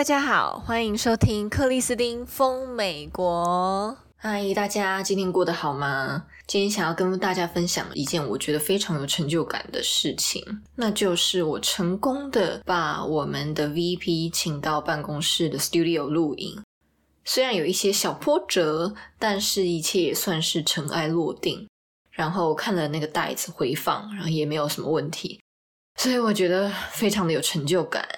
大家好，欢迎收听克里斯汀疯美国。嗨，大家今天过得好吗？今天想要跟大家分享一件我觉得非常有成就感的事情，那就是我成功的把我们的 VP 请到办公室的 studio 录音。虽然有一些小波折，但是一切也算是尘埃落定。然后看了那个带子回放，然后也没有什么问题，所以我觉得非常的有成就感。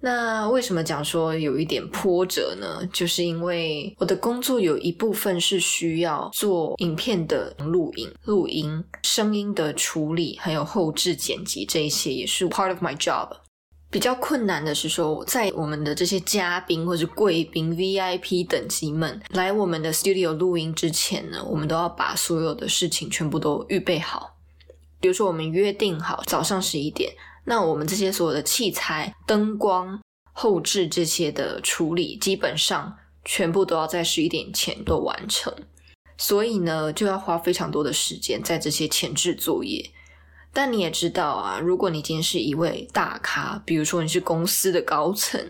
那为什么讲说有一点波折呢？就是因为我的工作有一部分是需要做影片的录影、录音、声音的处理，还有后置剪辑，这一些也是 part of my job。比较困难的是说，在我们的这些嘉宾或者贵宾 VIP 等级们来我们的 studio 录音之前呢，我们都要把所有的事情全部都预备好。比如说，我们约定好早上十一点。那我们这些所有的器材、灯光、后置这些的处理，基本上全部都要在十一点前都完成，所以呢，就要花非常多的时间在这些前置作业。但你也知道啊，如果你今天是一位大咖，比如说你是公司的高层，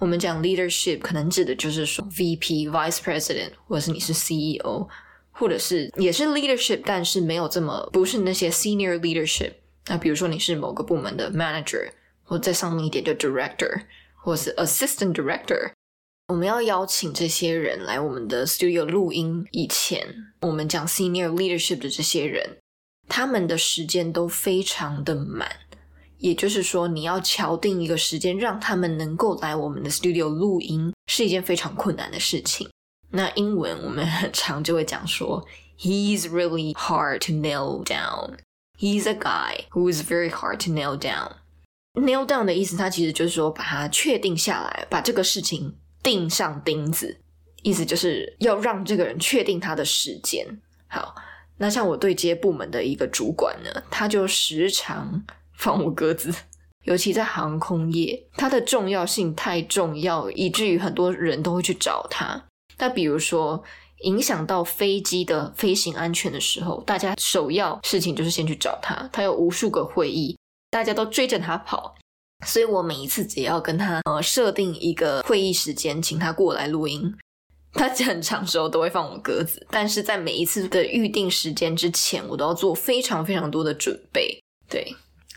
我们讲 leadership 可能指的就是说 VP、Vice President，或者是你是 CEO，或者是也是 leadership，但是没有这么不是那些 senior leadership。那比如说你是某个部门的 manager，或再上面一点就 director，或是 assistant director，我们要邀请这些人来我们的 studio 录音以前，我们讲 senior leadership 的这些人，他们的时间都非常的满，也就是说你要敲定一个时间让他们能够来我们的 studio 录音，是一件非常困难的事情。那英文我们很常就会讲说，he's really hard to nail down。He's a guy who is very hard to nail down. Nail down 的意思，它其实就是说把它确定下来，把这个事情钉上钉子，意思就是要让这个人确定他的时间。好，那像我对接部门的一个主管呢，他就时常放我鸽子，尤其在航空业，它的重要性太重要，以至于很多人都会去找他。那比如说。影响到飞机的飞行安全的时候，大家首要事情就是先去找他。他有无数个会议，大家都追着他跑，所以我每一次只要跟他呃设定一个会议时间，请他过来录音，他很长时候都会放我鸽子。但是在每一次的预定时间之前，我都要做非常非常多的准备。对，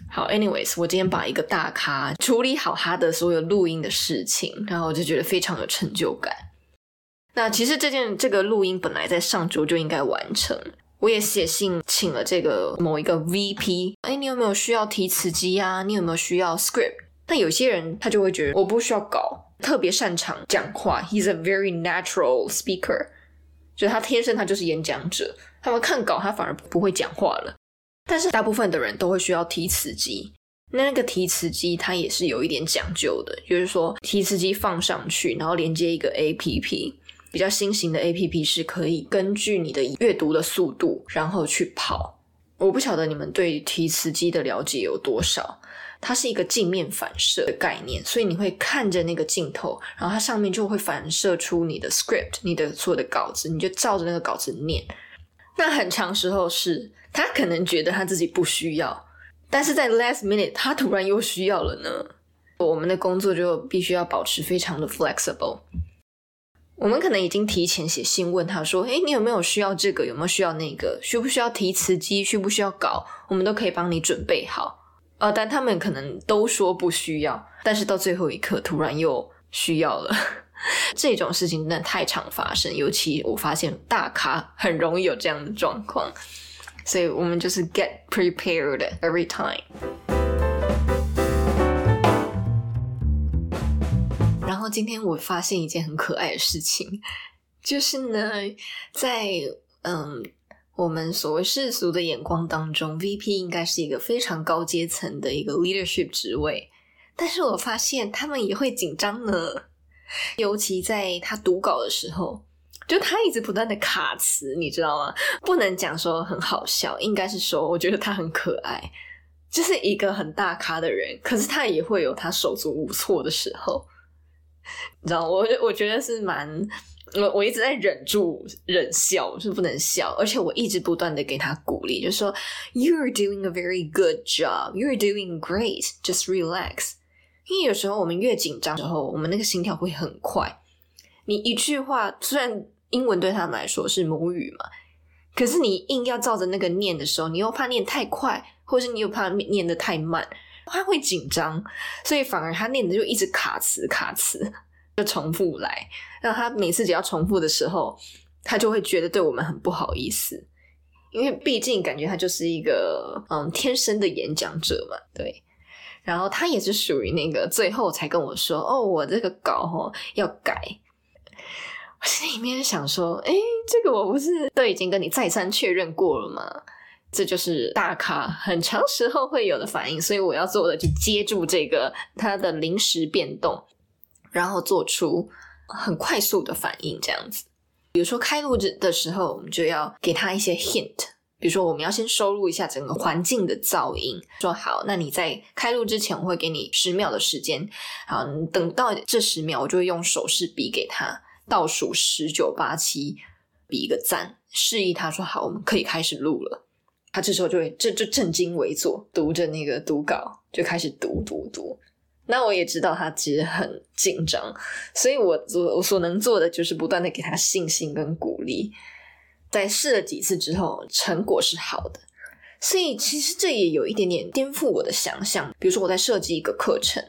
好，anyways，我今天把一个大咖处理好他的所有录音的事情，然后我就觉得非常有成就感。那其实这件这个录音本来在上周就应该完成，我也写信请了这个某一个 VP，哎，你有没有需要提词机啊？你有没有需要 script？但有些人他就会觉得我不需要稿，特别擅长讲话，He's a very natural speaker，就他天生他就是演讲者，他们看稿他反而不会讲话了。但是大部分的人都会需要提词机，那那个提词机它也是有一点讲究的，就是说提词机放上去，然后连接一个 APP。比较新型的 APP 是可以根据你的阅读的速度，然后去跑。我不晓得你们对提词机的了解有多少。它是一个镜面反射的概念，所以你会看着那个镜头，然后它上面就会反射出你的 script，你的所有的稿子，你就照着那个稿子念。那很长时候是他可能觉得他自己不需要，但是在 last minute 他突然又需要了呢。我们的工作就必须要保持非常的 flexible。我们可能已经提前写信问他说：“诶，你有没有需要这个？有没有需要那个？需不需要提词机？需不需要稿？我们都可以帮你准备好。”呃，但他们可能都说不需要，但是到最后一刻突然又需要了。这种事情真的太常发生，尤其我发现大咖很容易有这样的状况，所以我们就是 get prepared every time。今天我发现一件很可爱的事情，就是呢，在嗯我们所谓世俗的眼光当中，VP 应该是一个非常高阶层的一个 leadership 职位，但是我发现他们也会紧张呢，尤其在他读稿的时候，就他一直不断的卡词，你知道吗？不能讲说很好笑，应该是说我觉得他很可爱，就是一个很大咖的人，可是他也会有他手足无措的时候。你知道，我我觉得是蛮，我我一直在忍住忍笑，是不能笑，而且我一直不断的给他鼓励，就说 You are doing a very good job, You are doing great, just relax。因为有时候我们越紧张的时候，我们那个心跳会很快。你一句话，虽然英文对他们来说是母语嘛，可是你硬要照着那个念的时候，你又怕念太快，或是你又怕念得太慢，他会紧张，所以反而他念的就一直卡词卡词，就重复来。让他每次只要重复的时候，他就会觉得对我们很不好意思，因为毕竟感觉他就是一个嗯天生的演讲者嘛，对。然后他也是属于那个最后才跟我说：“哦，我这个稿哦要改。”我心里面想说：“诶，这个我不是都已经跟你再三确认过了吗？这就是大咖很长时候会有的反应，所以我要做的就接住这个他的临时变动，然后做出很快速的反应，这样子。比如说开录的时候，我们就要给他一些 hint。”比如说，我们要先收录一下整个环境的噪音。说好，那你在开录之前，我会给你十秒的时间。好，等到这十秒，我就会用手势比给他，倒数十九八七，比一个赞，示意他说好，我们可以开始录了。他这时候就会这就正襟危坐，读着那个读稿，就开始读读读。那我也知道他其实很紧张，所以我做我所能做的就是不断的给他信心跟鼓励。在试了几次之后，成果是好的，所以其实这也有一点点颠覆我的想象。比如说，我在设计一个课程，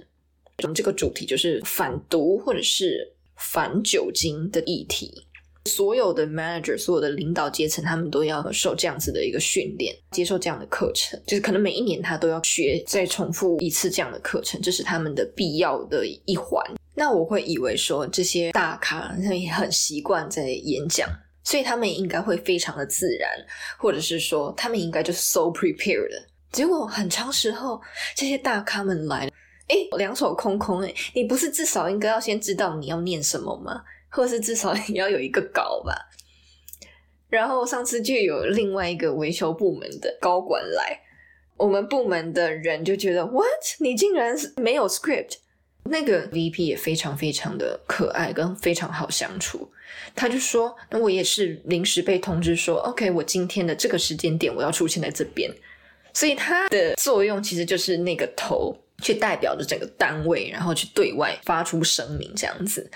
我们这个主题就是反毒或者是反酒精的议题。所有的 manager，所有的领导阶层，他们都要受这样子的一个训练，接受这样的课程，就是可能每一年他都要学再重复一次这样的课程，这是他们的必要的一环。那我会以为说，这些大咖他们也很习惯在演讲。所以他们应该会非常的自然，或者是说他们应该就 so prepared。结果很长时候，这些大咖们来了，诶，两手空空诶，你不是至少应该要先知道你要念什么吗？或是至少 你要有一个稿吧？然后上次就有另外一个维修部门的高管来，我们部门的人就觉得 what？你竟然没有 script？那个 VP 也非常非常的可爱，跟非常好相处。他就说：“那我也是临时被通知说，OK，我今天的这个时间点我要出现在这边。所以他的作用其实就是那个头，去代表着整个单位，然后去对外发出声明这样子。”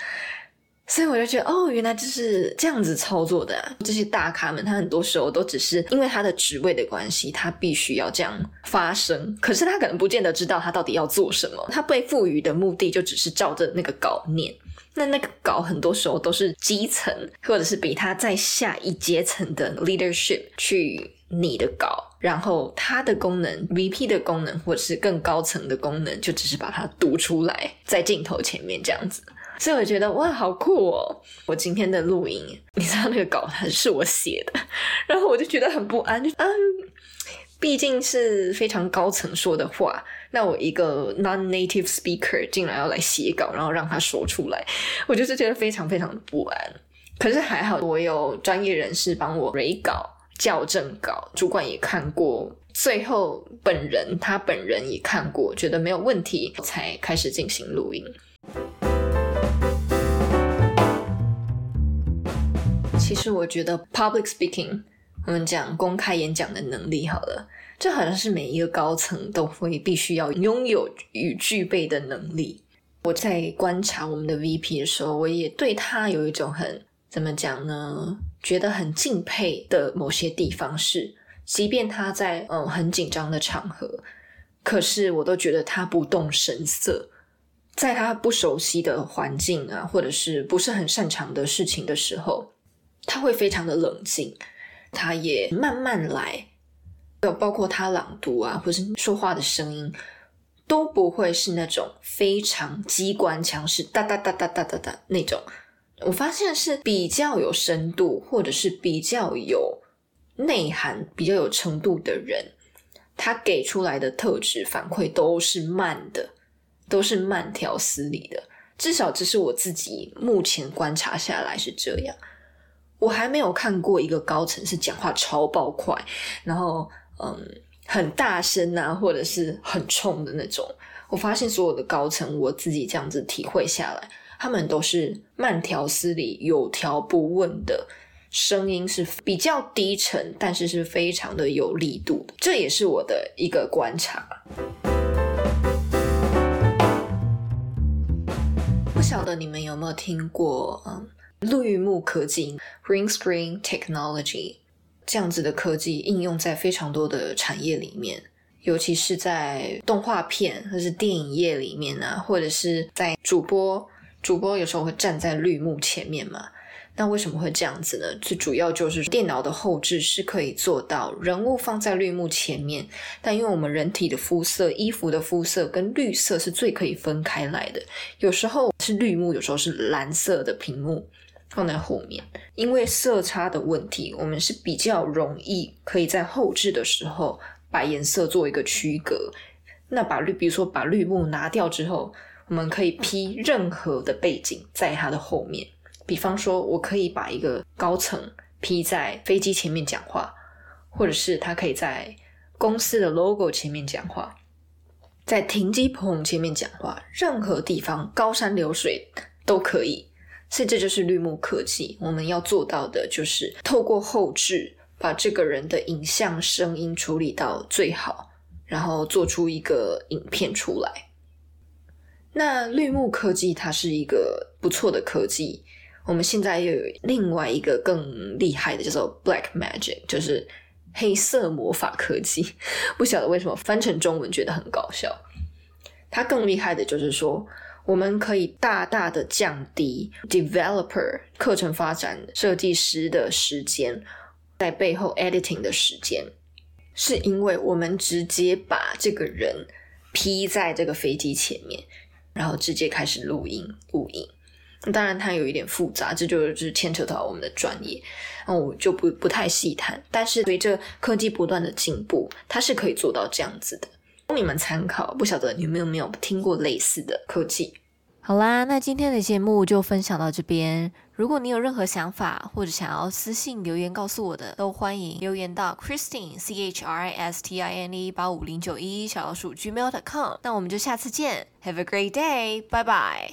所以我就觉得，哦，原来就是这样子操作的。这些大咖们，他很多时候都只是因为他的职位的关系，他必须要这样发声。可是他可能不见得知道他到底要做什么。他被赋予的目的就只是照着那个稿念。那那个稿很多时候都是基层或者是比他再下一阶层的 leadership 去拟的稿，然后他的功能，VP 的功能或者是更高层的功能，就只是把它读出来在镜头前面这样子。所以我觉得哇，好酷哦！我今天的录音，你知道那个稿还是我写的，然后我就觉得很不安，就啊，毕竟是非常高层说的话，那我一个 non-native speaker 竟然要来写稿，然后让他说出来，我就是觉得非常非常的不安。可是还好，我有专业人士帮我 re 稿、校正稿，主管也看过，最后本人他本人也看过，觉得没有问题，才开始进行录音。其实我觉得 public speaking，我们讲公开演讲的能力好了，这好像是每一个高层都会必须要拥有与具备的能力。我在观察我们的 VP 的时候，我也对他有一种很，怎么讲呢？觉得很敬佩的某些地方是，即便他在嗯很紧张的场合，可是我都觉得他不动声色，在他不熟悉的环境啊，或者是不是很擅长的事情的时候。他会非常的冷静，他也慢慢来，有包括他朗读啊，或是说话的声音，都不会是那种非常机关枪式哒哒哒哒哒哒哒那种。我发现是比较有深度，或者是比较有内涵、比较有程度的人，他给出来的特质反馈都是慢的，都是慢条斯理的。至少这是我自己目前观察下来是这样。我还没有看过一个高层是讲话超爆快，然后嗯很大声啊，或者是很冲的那种。我发现所有的高层，我自己这样子体会下来，他们都是慢条斯理、有条不紊的，声音是比较低沉，但是是非常的有力度的。这也是我的一个观察。不晓得你们有没有听过，嗯，绿幕科技 （Green Screen Technology） 这样子的科技应用在非常多的产业里面，尤其是在动画片或是电影业里面啊，或者是在主播，主播有时候会站在绿幕前面嘛。那为什么会这样子呢？最主要就是电脑的后置是可以做到人物放在绿幕前面，但因为我们人体的肤色、衣服的肤色跟绿色是最可以分开来的，有时候是绿幕，有时候是蓝色的屏幕放在后面，因为色差的问题，我们是比较容易可以在后置的时候把颜色做一个区隔。那把绿，比如说把绿幕拿掉之后，我们可以 P 任何的背景在它的后面。比方说，我可以把一个高层 P 在飞机前面讲话，或者是他可以在公司的 logo 前面讲话，在停机棚前面讲话，任何地方高山流水都可以。所以这就是绿幕科技，我们要做到的就是透过后置把这个人的影像、声音处理到最好，然后做出一个影片出来。那绿幕科技它是一个不错的科技。我们现在又有另外一个更厉害的，叫做 Black Magic，就是黑色魔法科技。不晓得为什么翻成中文觉得很搞笑。它更厉害的就是说，我们可以大大的降低 developer 课程发展设计师的时间，在背后 editing 的时间，是因为我们直接把这个人 P 在这个飞机前面，然后直接开始录音录音。当然，它有一点复杂，这就是牵扯到我们的专业，那我就不不太细谈。但是随着科技不断的进步，它是可以做到这样子的，供你们参考。不晓得你们有没有听过类似的科技？好啦，那今天的节目就分享到这边。如果你有任何想法，或者想要私信留言告诉我的，都欢迎留言到 Christine C H R I S T I N E 八五零九一小老鼠 Gmail.com。那我们就下次见，Have a great day，拜拜。